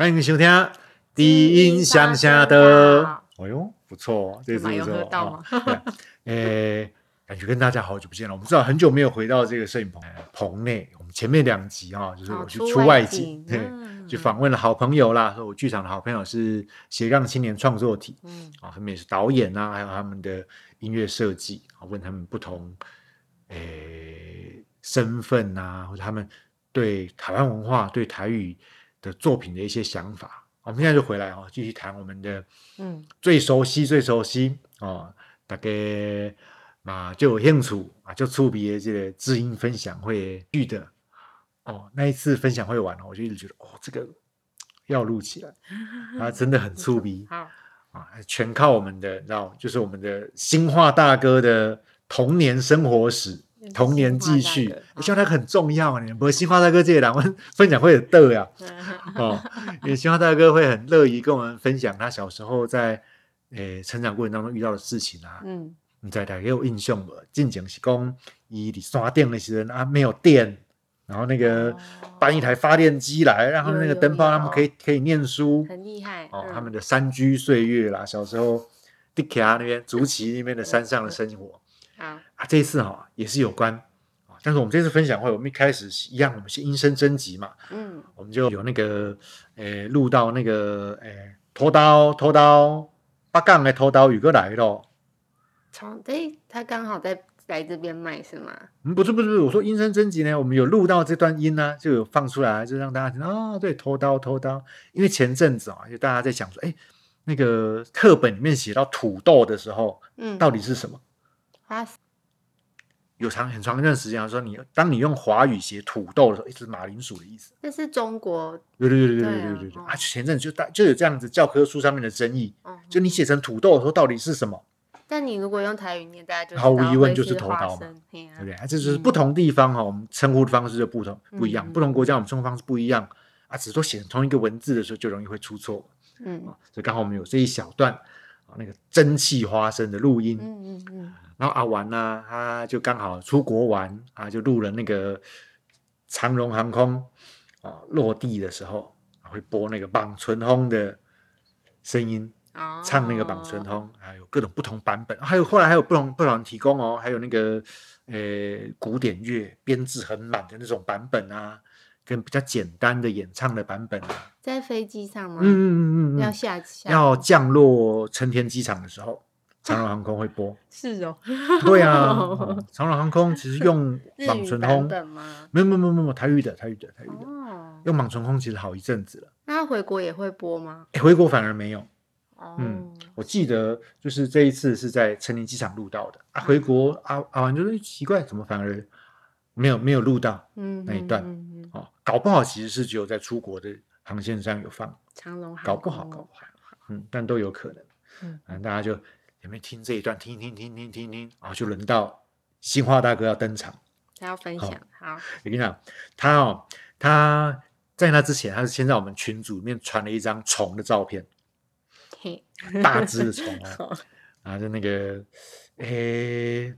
欢迎收听《低音乡下的》。哎呦，不错哦，这次不有错喝到吗 感觉跟大家好久不见了。我们知道很久没有回到这个摄影棚棚内。我们前面两集啊，就是我去出外外景景，对，嗯去访问了好朋友啦。说我剧场的好朋友是斜杠青年创作体，嗯啊，他们也是导演啊，还有他们的音乐设计啊，问他们不同诶身份啊，或者他们对台湾文化、对台语的作品的一些想法。我们现在就回来哦，继续谈我们的嗯最熟悉、最熟悉哦，大概嘛就有兴趣啊，就触别这个知音分享会剧的哦。那一次分享会完了，我就一直觉得哦，这个要录起来，啊，真的很触鼻。好，啊，全靠我们的，你知道，就是我们的新化大哥的童年生活史、童年记叙新化大哥，希望他很重要啊！你不过新化大哥这个两位分享会很逗呀，哦，因为新化大哥会很乐意跟我们分享他小时候在诶成长过程当中遇到的事情啊。嗯你在大家有印象无？进前是讲伊伫山顶的时候啊，没有电，然后那个哦搬一台发电机来，让他们那个灯泡，他们可以可以念书，很厉害哦，嗯他们的山居岁月啦，小时候迪卡那边、竹崎那边的山上的生活好啊，这一次哈、也是有关啊，但是我们这次分享会，我们一开始一样，我们是音声征集嘛，嗯我们就有那个诶录到那个诶拖刀拖刀八杠的拖刀宇哥来咯。从对他刚好在来这边卖是吗？嗯，不是不是不是，我说音声征集呢，我们有录到这段音呢、就有放出来，就让大家听哦，对，拖刀拖刀，因为前阵子啊，就大家在想说，哎，那个课本里面写到土豆的时候，嗯，到底是什么？花有长很长一段时间啊，说你当你用华语写土豆的时候，一直马铃薯的意思。那是中国，对对对对对对啊对对。啊！前阵子就大就有这样子教科书上面的争议，嗯，就你写成土豆的时候到底是什么，但你如果用台语念，大家就知毫无疑问就是头花刀嘛对不对？啊，这就是不同地方哈，我们称呼的方式就不同不一样，嗯不同国家我们称呼方式不一样啊，只是说写成同一个文字的时候就容易会出错。嗯。啊，所以刚好我们有这一小段啊，那个蒸汽花生的录音，嗯嗯嗯，然后阿玩呢，他就刚好出国玩啊，就录了那个长荣航空啊落地的时候啊会播那个绑春风的声音，哦，唱那个绑春风，还有各种不同版本，还有后来还有不同不同人提供哦，还有那个呃古典乐编制很满的那种版本啊，跟比较简单的演唱的版本啊，在飞机上吗？嗯嗯嗯嗯要嗯，下下要降落成田机场的时候，长荣航空会播。是哦，对啊，哦 长荣航空其实用日绑语版唇轰，本吗？没有没有没有没有台语的台语的台语的，哦，用莽唇空其实好一阵子了，那他回国也会播吗？诶回国反而没有。哦，嗯，我记得就是这一次是在成田机场录到的啊，回国啊啊完就是奇怪，怎么反而没有没有录到嗯，那一段嗯嗯嗯哦？搞不好其实是只有在出国的航线上有放，长龙航搞不好搞不好，嗯，但都有可能。嗯。嗯，大家就有没有听这一段，听听听听听听，然后就轮到新化大哥要登场。他要分享，好，我跟你讲，他哦，他在那之前，他是先在我们群组里面传了一张虫的照片，嘿，大只的虫哦，好。然后就那个，诶，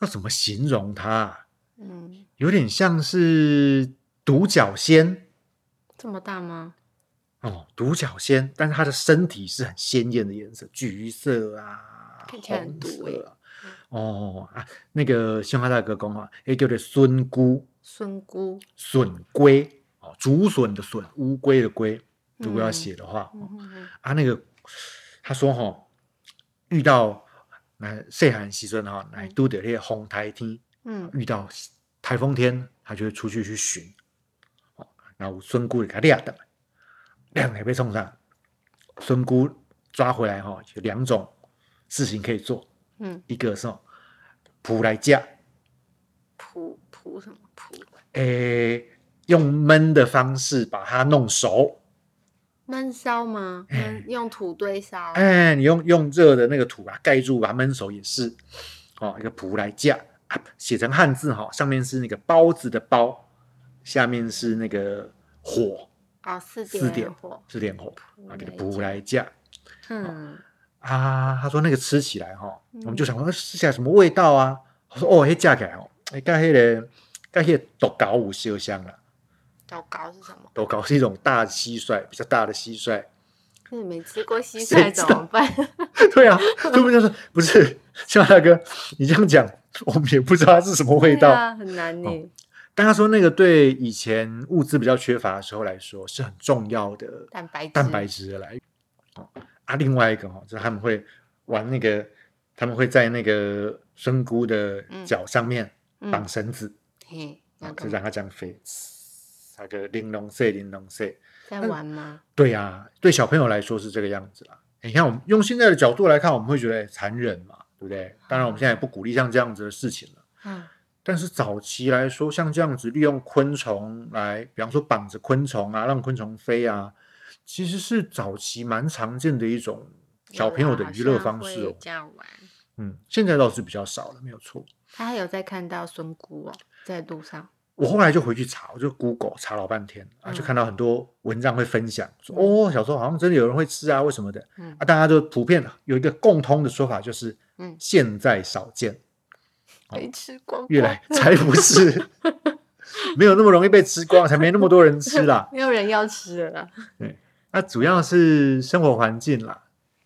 要怎么形容它啊？嗯，有点像是独角仙这么大吗？哦，独角仙，但是它的身体是很鲜艳的颜色，橘色啊，看起来很。哦啊，那个新华大哥讲啊，也叫做孙菇。孙菇，笋龟哦，竹笋的笋，乌龟的龟。如果要嗯写的话，哦嗯嗯嗯啊，那个他说哈、哦，遇到那岁寒时阵哈，来都得那个风台天，嗯，遇到台风天，他就会出去去寻。哦，然后孙姑给他掠的，掠来被冲上，孙姑抓回来哈、哦，有两种事情可以做，嗯，一个是哦捕来架，蒲蒲什么？蒲？诶，用焖的方式把它弄熟。焖烧吗？用土堆烧，哎，你用用热的那个土把它盖住，把它焖熟也是。哦，一个蒲来架，啊写成汉字哈、上面是那个包子的包，下面是那个火，哦，四点四点火，四点火啊，来这个蒲架来架嗯，啊。他说那个吃起来哈、嗯我们就想说吃起来什么味道啊？我说哦，那架起来哦，哎，跟那个跟那个豆糕有烧香了。豆糕是什么？豆糕是一种大蟋蟀，比较大的蟋蟀。那你没吃过蟋蟀怎么办？对啊，对不对？就是不是？像大哥，你这样讲，我们也不知道它是什么味道。啊，很难呢。但他说那个对以前物资比较缺乏的时候来说是很重要的蛋白质蛋白质的来源。哦啊，另外一个哈、哦，就是他们会玩那个，他们会在那个生菇的脚上面嗯绑绳子，嘿，就让它这样飞，那个玲珑色，玲珑色。在玩吗？对呀、对小朋友来说是这个样子啦。你看，我们用现在的角度来看，我们会觉得哎残忍嘛，对不对？当然，我们现在也不鼓励像这样子的事情了。嗯，但是早期来说，像这样子利用昆虫来，比方说绑着昆虫啊，让昆虫飞啊，其实是早期蛮常见的一种小朋友的娱乐方式哦。这样玩。嗯，现在倒是比较少了，没有错。他还有在看到孙姑哦，在路上。我后来就回去查，我就 Google 查老半天啊，嗯就看到很多文章会分享说，哦，小时候好像真的有人会吃啊，为什么的？嗯啊，大家就普遍有一个共通的说法，就是嗯现在少见，哦没吃光光，越来才不是，没有那么容易被吃光，才没那么多人吃啦。没有人要吃了啦。那主要是生活环境啦。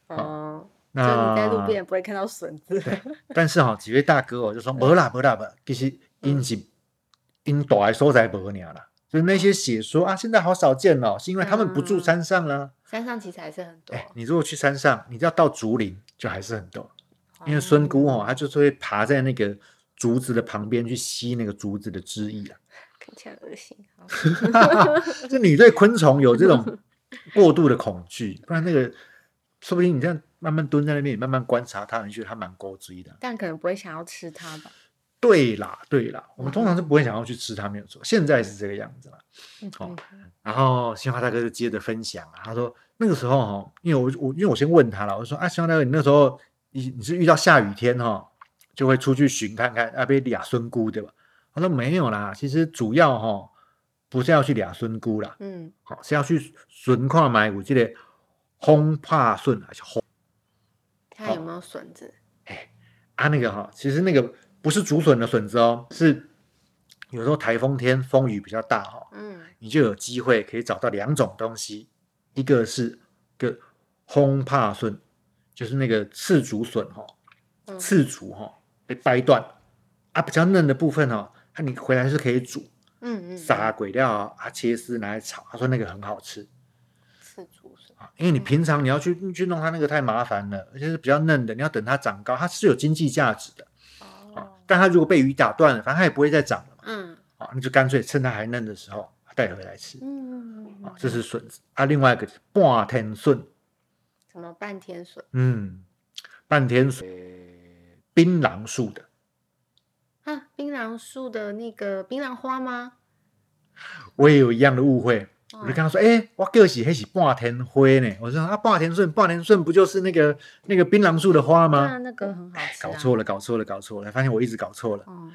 哦，那你在路边也不会看到笋子。但是哈、几位大哥哦就说没啦没啦不，其实因是因大的所在无鸟啦。就是那些写说啊，现在好少见哦，是因为他们不住山上啦。山上其实还是很多哎、，你如果去山上，你要到竹林，就还是很多。因为孙姑哦，她就是会爬在那个竹子的旁边去吸那个竹子的汁液啊。看起来恶心。好就你对昆虫有这种 过度的恐惧，不然那个说不定你这样慢慢蹲在那边，你慢慢观察它，你觉得它蛮勾追的。但可能不会想要吃它吧？对啦，对啦，我们通常是不会想要去吃它，没有错。现在是这个样子啦。嗯哦然后新华大哥就接着分享啊，他说那个时候哈，因为我我因为我先问他了，我说啊，新华大哥，你那时候你你是遇到下雨天哈，就会出去寻看看啊，被俩孙姑对吧？他说没有啦，其实主要哈不是要去俩孙姑啦，嗯，好是要去寻看买有这个轰怕顺还是轰它有没有笋子？啊那个哈，其实那个不是竹笋的笋子哦，是有时候台风天风雨比较大哈，嗯，你就有机会可以找到两种东西，一个是个轰怕笋，就是那个刺竹笋哈，嗯。刺竹哈被掰断。啊，比较嫩的部分哈，它你回来是可以煮，嗯嗯，撒鬼料啊，啊切丝拿来炒，他说那个很好吃。刺竹笋。啊，因为你平常你要去去弄它那个太麻烦了，而且是比较嫩的，你要等它长高，它是有经济价值的。啊哦，，但它如果被鱼打断了，反正它也不会再长了嘛，嗯。啊，那就干脆趁它还嫩的时候带回来吃。嗯。啊，这是笋子。啊，另外一个是半天笋，什么半天笋嗯，半天笋，呃槟榔树的，啊？槟榔树的那个槟榔花吗？我也有一样的误会，我就哦跟他说，哎、我叫是那是半天灰呢，我说啊，半天顺，半天顺不就是那个那个槟榔树的花吗？那个很好吃。搞错。了，搞错了，搞错了，发现我一直搞错了，嗯，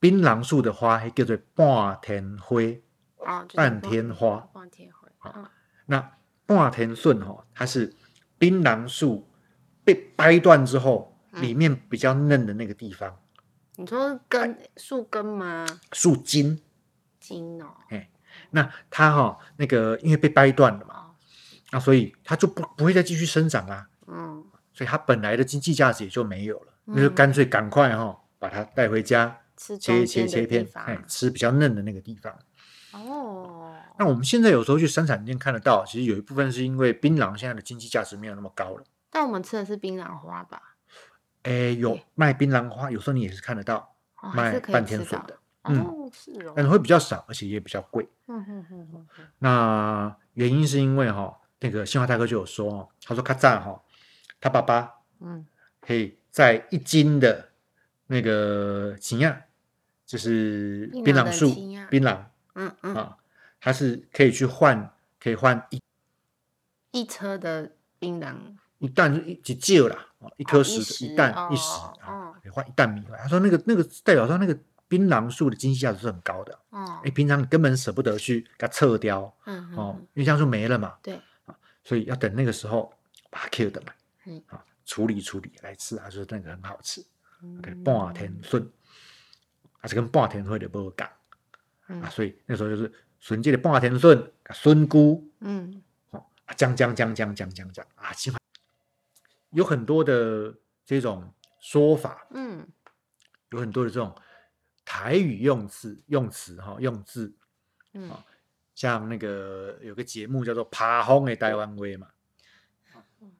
槟榔树的花还叫做半天灰，哦，就是半天花半天花。好嗯那半天顺哈，它是槟榔树被掰断之后，嗯。里面比较嫩的那个地方，你说根树根吗？树茎。茎哦。哎那它哈、那个因为被掰断了嘛，哦，那所以它就不不会再继续生长啦，嗯。所以它本来的经济价值也就没有了，那就嗯干脆赶快哈、把它带回家吃切切切片，哎，吃比较嫩的那个地方。哦，那我们现在有时候去生产店看得到，其实有一部分是因为槟榔现在的经济价值没有那么高了。但我们吃的是槟榔花吧？哎，有卖槟榔花，有时候你也是看得到哦，卖半天吃到笋的，嗯哦，是哦。但是会比较少，而且也比较贵。嗯哼哼哼哼，那原因是因为哈、那个新华大哥就有说哦，他说他赞哈，他爸爸嗯可以在一斤的那个芹亚，就是槟榔树槟榔嗯嗯，啊，它是可以去换，可以换一一车的槟榔一担一几旧啦，哦一颗一石石的一担一哦石啊哦，可以换一担米。他说那个那个代表说那个槟榔树的经济价值是很高的，哦哎，，平常你根本舍不得去给它撤掉哦嗯哦，因为这样就没了嘛，对啊，所以要等那个时候把它 kill 的嘛嗯，啊，处理处理来吃，他说那个很好吃。给嗯半天顺，还是跟半天会的不讲嗯啊，所以那时候就是笋这个半天笋、笋菇，嗯。哦，啊讲讲讲讲讲讲讲啊，起码有很多的这种说法，嗯。有很多的这种台语用字用词哈用字，嗯。好像那个有个节目叫做《爬荒的台湾威》嘛，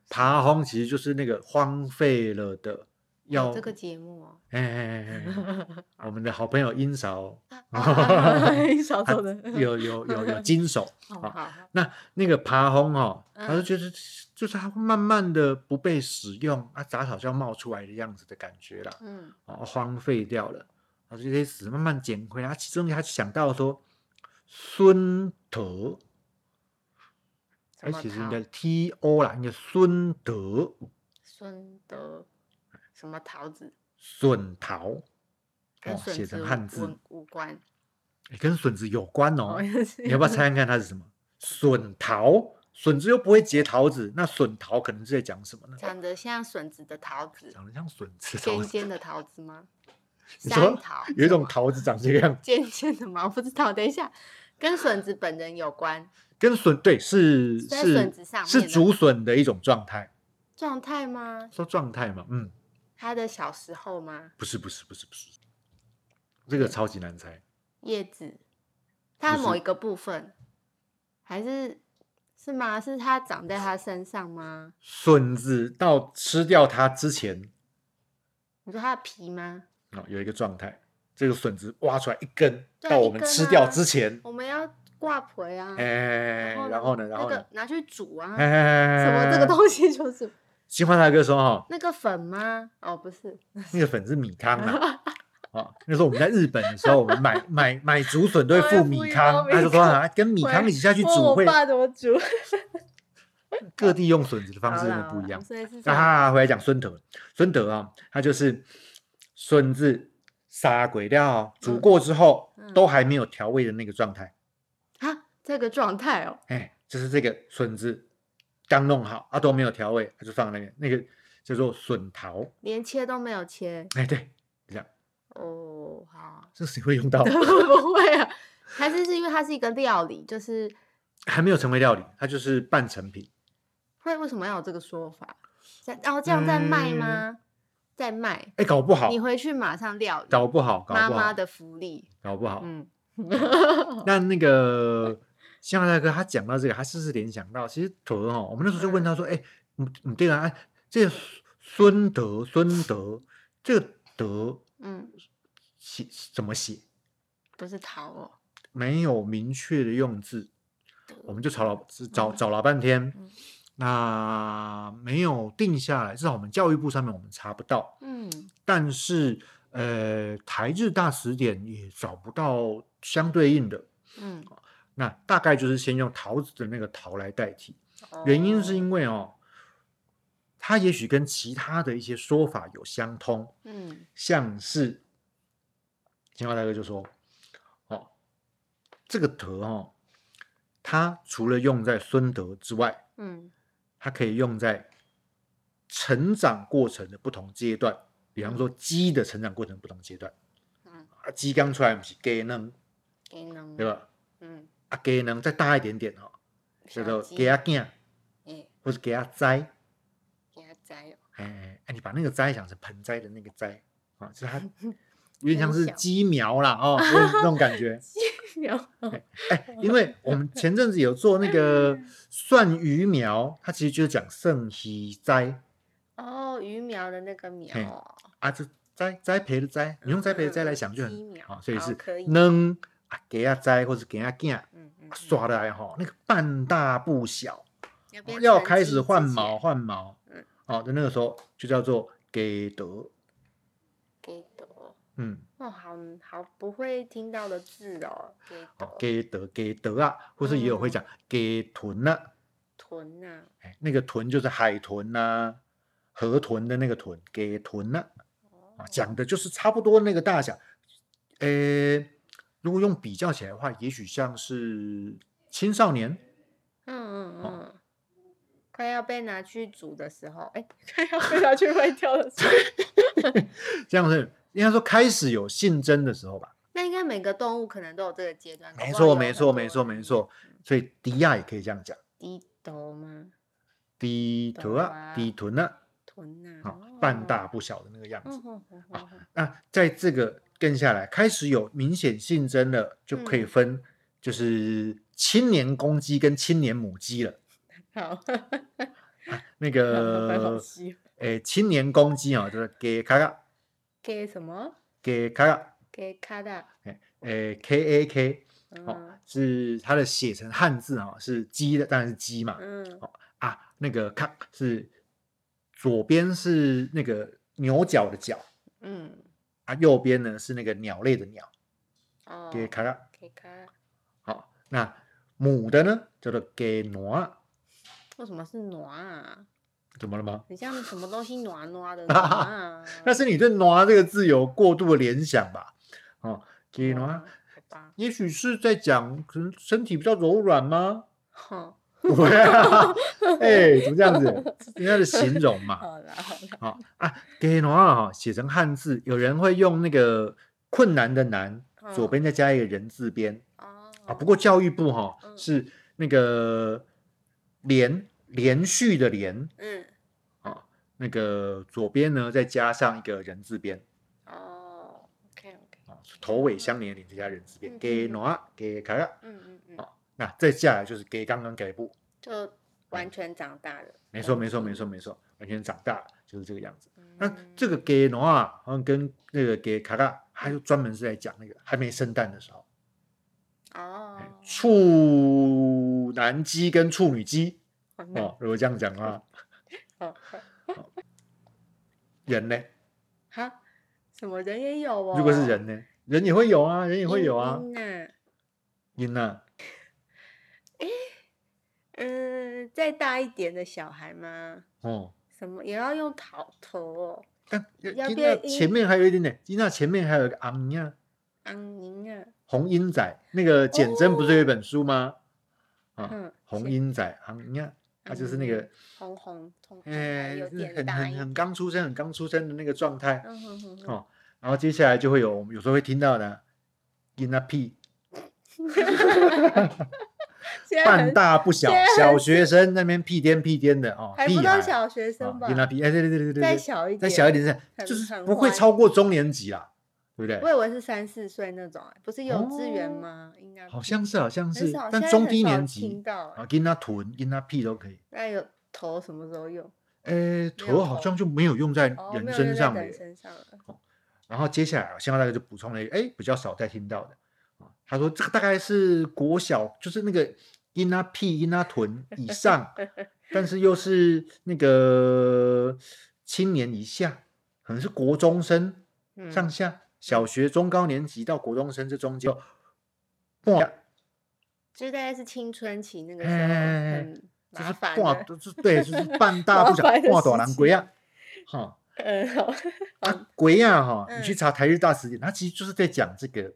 爬荒其实就是那个荒废了的，要有这个节目哦，哎哎哎哎哎，我们的好朋友英嫂。英嫂走的，有有有有 金手。啊。好那那个爬轰哦，他就嗯觉得就是它会慢慢的不被使用啊，杂草就要冒出来的样子的感觉啦，嗯。哦，荒废掉了，然后这些屎慢慢捡回来。他其中他想到说孙德，哎，其实应该 T O 啦，应该孙德。孙德什么桃子，笋桃，跟哦，写成汉字无，无关，哎跟笋子有关哦。你要不要猜看看它是什么？笋桃，笋子又不会结桃子，那笋桃可能是在讲什么呢？长得像笋子的桃子，长得像笋子尖尖的桃子吗？你说桃有一种桃子长这个样子，尖尖的吗？我不知道，等一下，跟笋子本人有关 跟笋对是在是笋子上是竹笋的一种状态，状态吗？说状态嘛，嗯，他的小时候吗？不是不是不是不是，这个超级难猜，叶子，它某一个部分，还是是吗？是它长在它身上吗？笋子到吃掉它之前你说它的皮吗？哦有一个状态，这个笋子挖出来一根，对啊到我们一根吃掉啊之前，我们要挂皮啊，哎，然后呢，然后呢那个，拿去煮啊，哎，什么这个东西就是新欢大哥说哈，那个粉吗？哦，不是，那个粉是米汤啊。哦，那时候我们在日本的时候，我们买 买买竹笋都会附米汤，他就说啊，跟米汤一起下去煮，会爸怎么煮？各地用笋子的方式真的不一样。所以是这样啊，回来讲孙德，孙德啊，他就是笋子杀鬼料煮过之后，嗯都还没有调味的那个状态。啊，这个状态哦，哎，就是这个笋子刚弄好，啊都没有调味，他就放那个那个叫做笋桃。连切都没有切哎，对，这样，哦，好，这谁会用到？不会啊，还是是因为它是一个料理，就是还没有成为料理，它就是半成品。会为什么要有这个说法？然后这样在卖嗯吗？在卖，哎，搞不好你，回去马上料理，搞不好，搞不好，妈妈的福利，搞不好。嗯，那那个香大哥他讲到这个，他是不是联想到，其实德哦，我们那时候就问他说，哎，你你对啊，哎，这个孙德孙德这个德嗯，写怎么写？不是桃哦，没有明确的用字，我们就找老找嗯找。老半天嗯，那没有定下来，至少我们教育部上面我们查不到，嗯。但是呃，台日大词典也找不到相对应的。嗯，那大概就是先用桃子的那个桃来代替，原因是哦因为哦，它也许跟其他的一些说法有相通，嗯像是金华大哥就说，哦，这个德哦，它除了用在孙德之外，嗯它可以用在成长过程的不同阶段，比方说鸡的成长过程不同阶段，嗯，啊，鸡刚出来不是鸡能，给能对？吧？嗯，啊，鸡能再大一点点哦，叫做小鸡。鸡仔囝。哎，或是给它栽，给它摘哦，哎哎，你把那个栽想成盆栽的那个栽啊，就是它 有点像是小鸡苗啦哦，那种感觉。有哎，因为我们前阵子有做那个 蒜鱼苗，它其实就是讲圣喜栽哦，鱼苗的那个苗。嘿哦，啊，就栽栽培的栽，你用栽培的栽来想就鸡苗。很好，所以是可以。能啊给阿仔或者给阿囝刷的来哈，那个半大不小，要开始换毛换毛，嗯。哦的那个时候就叫做给德，给德嗯。哦，好好不会听到的字哦，给德给德啊，或是也有会嗯。讲给豚呐、豚呐，哎，那个豚就是海豚呐、河豚的那个豚，给豚呐、啊，讲的就是差不多那个大小。呃，如果用比较起来的话，也许像是青少年，嗯嗯哦嗯，快要被拿去煮的时候，哎，快要被拿去卖掉的时候，这样是应该说开始有性征的时候吧。那应该每个动物可能都有这个阶段。搞没错，没错，没错，没错。所以迪亚也可以这样讲，低头吗？低头啊，低臀啊，臀啊、好，半大不小的那个样子。嗯哼哼哼哼那在这个跟下来，开始有明显性征了，就可以嗯分就是青年公鸡跟青年母鸡了。好，那好个，笑诶，青年公鸡啊，就是给卡卡，给什么？给卡卡，给卡达。诶，K A K，哦嗯，是它的写成汉字哦，是鸡的，当然是鸡嘛。嗯啊，那个卡是左边是那个牛角的角嗯，啊，右边呢是那个鸟类的鸟，哦，给卡拉。给卡。好，那母的呢叫做给挪，为什么是暖啊？怎么了吗？很像什么东西暖暖的暖啊？那是你对“挪”这个字有过度的联想吧？哦，给挪，哦好吧，也许是在讲可能身体比较柔软吗？哼，哎，怎么这样子？人家的形容嘛。好了好了，好啊，给挪啊，写成汉字，有人会用那个困难的难，左边再加一个人字边哦，啊。不过教育部哈嗯是那个连连续的连嗯，啊，那个左边呢再加上一个人字边哦，OK OK，啊，头尾相连的连再加人字边，嗯给嗯挪给卡卡。嗯嗯嗯，好那再下来就是给刚刚给部，就完全长大了。没错没错没错没错，完全长大了就是这个样子。那嗯这个给侬啊，好像跟那个给卡卡，他就专门是在讲那个还没生蛋的时候，哦哎，处男鸡跟处女鸡哦，如果这样讲的话，好人呢？哈，什么人也有哦？如果是人呢？人也会有啊，人也会有啊。阴呐，音呐，嗯，再大一点的小孩吗？哦，什么也要用头头哦？但要音变音呐前面还有一点点，音呐前面还有一个昂呀，昂宁啊，红鹰仔那个简真不是有一本书吗？啊，嗯，红是鹰仔昂呀，他就是那个昂红红通，哎，有就是很很很刚出生、很刚出生的那个状态哦。然后接下来就会有我们有时候会听到的音呐屁，半大不小，小学生那边屁颠屁颠的哦，还不到小学生吧？啊音呐屁，哎，对对对对对，再小一点，再小一点是，就是不会超过中年级啦，对不对？我以为是三四岁那种，哎不是幼稚园哦吗？应该好像是好像是，但中低年级听到，哎啊，音呐臀、跟他屁都可以。那有头什么时候用？哎，头好像就没有用在哦，人身上了耶。身上了。然后接下来，现在大概就补充了一个，哎，比较少再听到的啊。他说这个大概是国小，就是那个阴啊屁、阴啊臀以上，但是又是那个青年以下，可能是国中生嗯上下，小学中高年级到国中生这中间，哇，就是大概是青春期那个时候，就是半，的。就是对，就是 半大不小，麻烦的半大事情人鬼啊，哈。嗯，好，啊，鬼呀哈，你去嗯查台日大词典，它其实就是在讲这个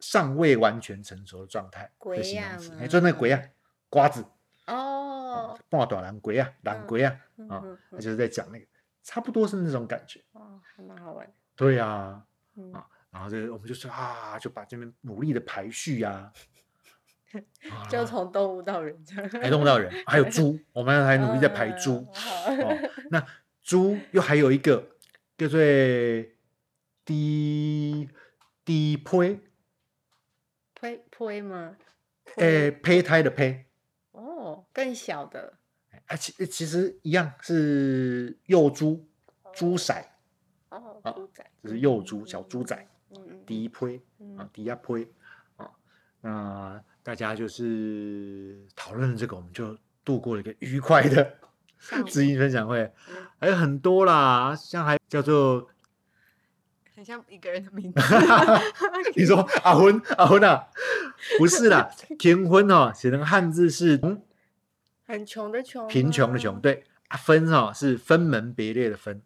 尚未完全成熟的状态的形容词，哎，嘛就那个鬼啊，瓜子，哦，半大人鬼呀，懒鬼啊，啊嗯嗯，它就是在讲那个，差不多是那种感觉。哦，还蛮好玩的。对呀，嗯啊然后这个我们就说啊，就把这边努力的排序呀，啊就从动物到人这样，还弄到人，还有猪，我们还努力在排嗯猪。好哦，那猪又还有一个叫做低低胚，胚胚吗？诶，胚胎的胚，哦，更小的，啊，其其实一样是幼猪，猪仔，哦，啊猪仔，就是幼猪小猪仔，嗯第一胚嗯啊，第一胚啊，那大家就是讨论这个，我们就度过了一个愉快的知音分享会嗯，还有很多啦，像还叫做很像一个人的名字。你说阿昏阿昏啊，不是啦，天昏哦，写成汉字是嗯很穷的穷，贫穷的穷，，对，啊分哦是分门别类的分，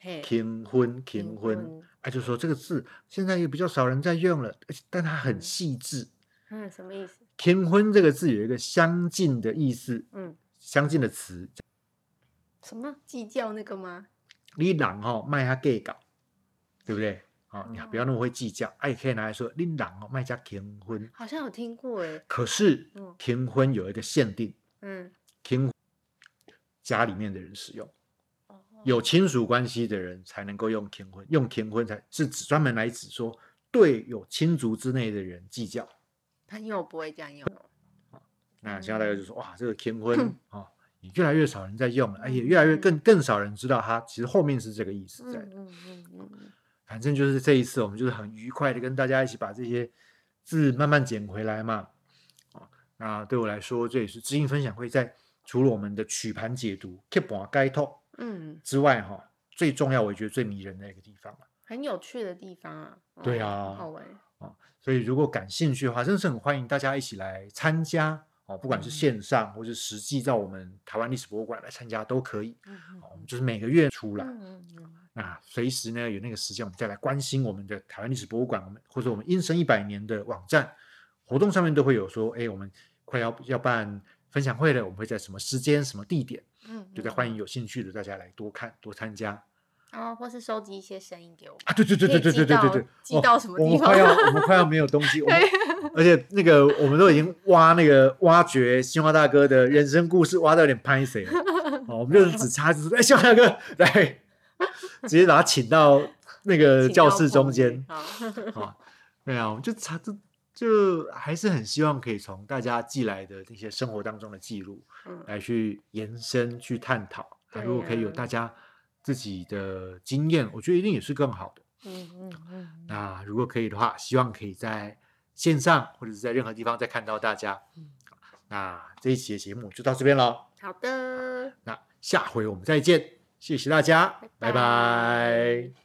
嘿，天昏天昏，啊就说这个字现在也比较少人在用了，而且但它很细致。嗯，什么意思？天昏这个字有一个相近的意思，嗯，相近的词，什么计较那个吗？你人哦卖他 gay 搞，对不对？啊，你不要那么会计较，啊，也可以拿来说拎狼哦，卖家订婚。好像有听过哎，可是嗯。订婚有一个限定，嗯，订家里面的人使用，哦。有亲属关系的人才能够用订婚，用订婚才是指专门来指说对有亲族之内的人计较。朋友不会这样用哦，那现在大家就说哇，这个订婚嗯啊，也越来越少人在用了，而且越来越更更少人知道它其实后面是这个意思在。的。嗯嗯嗯嗯嗯，反正就是这一次，我们就是很愉快的跟大家一起把这些字慢慢捡回来嘛。啊，那对我来说，这也是知音分享会在除了我们的曲盘解读、keep 盘该透嗯，之外，哈，最重要，我觉得最迷人的一个地方了。很有趣的地方啊。哦对啊很好玩。所以如果感兴趣的话，真的是很欢迎大家一起来参加哦，不管是嗯线上或是实际到我们台湾历史博物馆来参加都可以。我们就是每个月出来，那随时呢有那个时间，我们再来关心我们的台湾历史博物馆，我们或者我们英生一百年的网站活动上面都会有说，哎，我们快要要办分享会了，我们会在什么时间、什么地点，嗯，就在欢迎有兴趣的大家来多看、多参加哦，或是收集一些声音给我们。啊！对对对对对对对对对，寄到什么地方我们快要 我们快要没有东西，我们而且那个我们都已经挖那个挖掘新华大哥的人生故事，挖到有点拍谁了。哦，我们就是只差就是哎，新华大哥来，直接把他请到那个教室中棚间。好啊，对啊，我们就差就就还是很希望可以从大家寄来的那些生活当中的记录嗯来去延伸、去探讨。那如果可以有大家自己的经验，我觉得一定也是更好的。嗯嗯嗯，那如果可以的话，希望可以在线上或者是在任何地方再看到大家。嗯那这一期的节目就到这边了，好的。那下回我们再见，谢谢大家，拜拜拜拜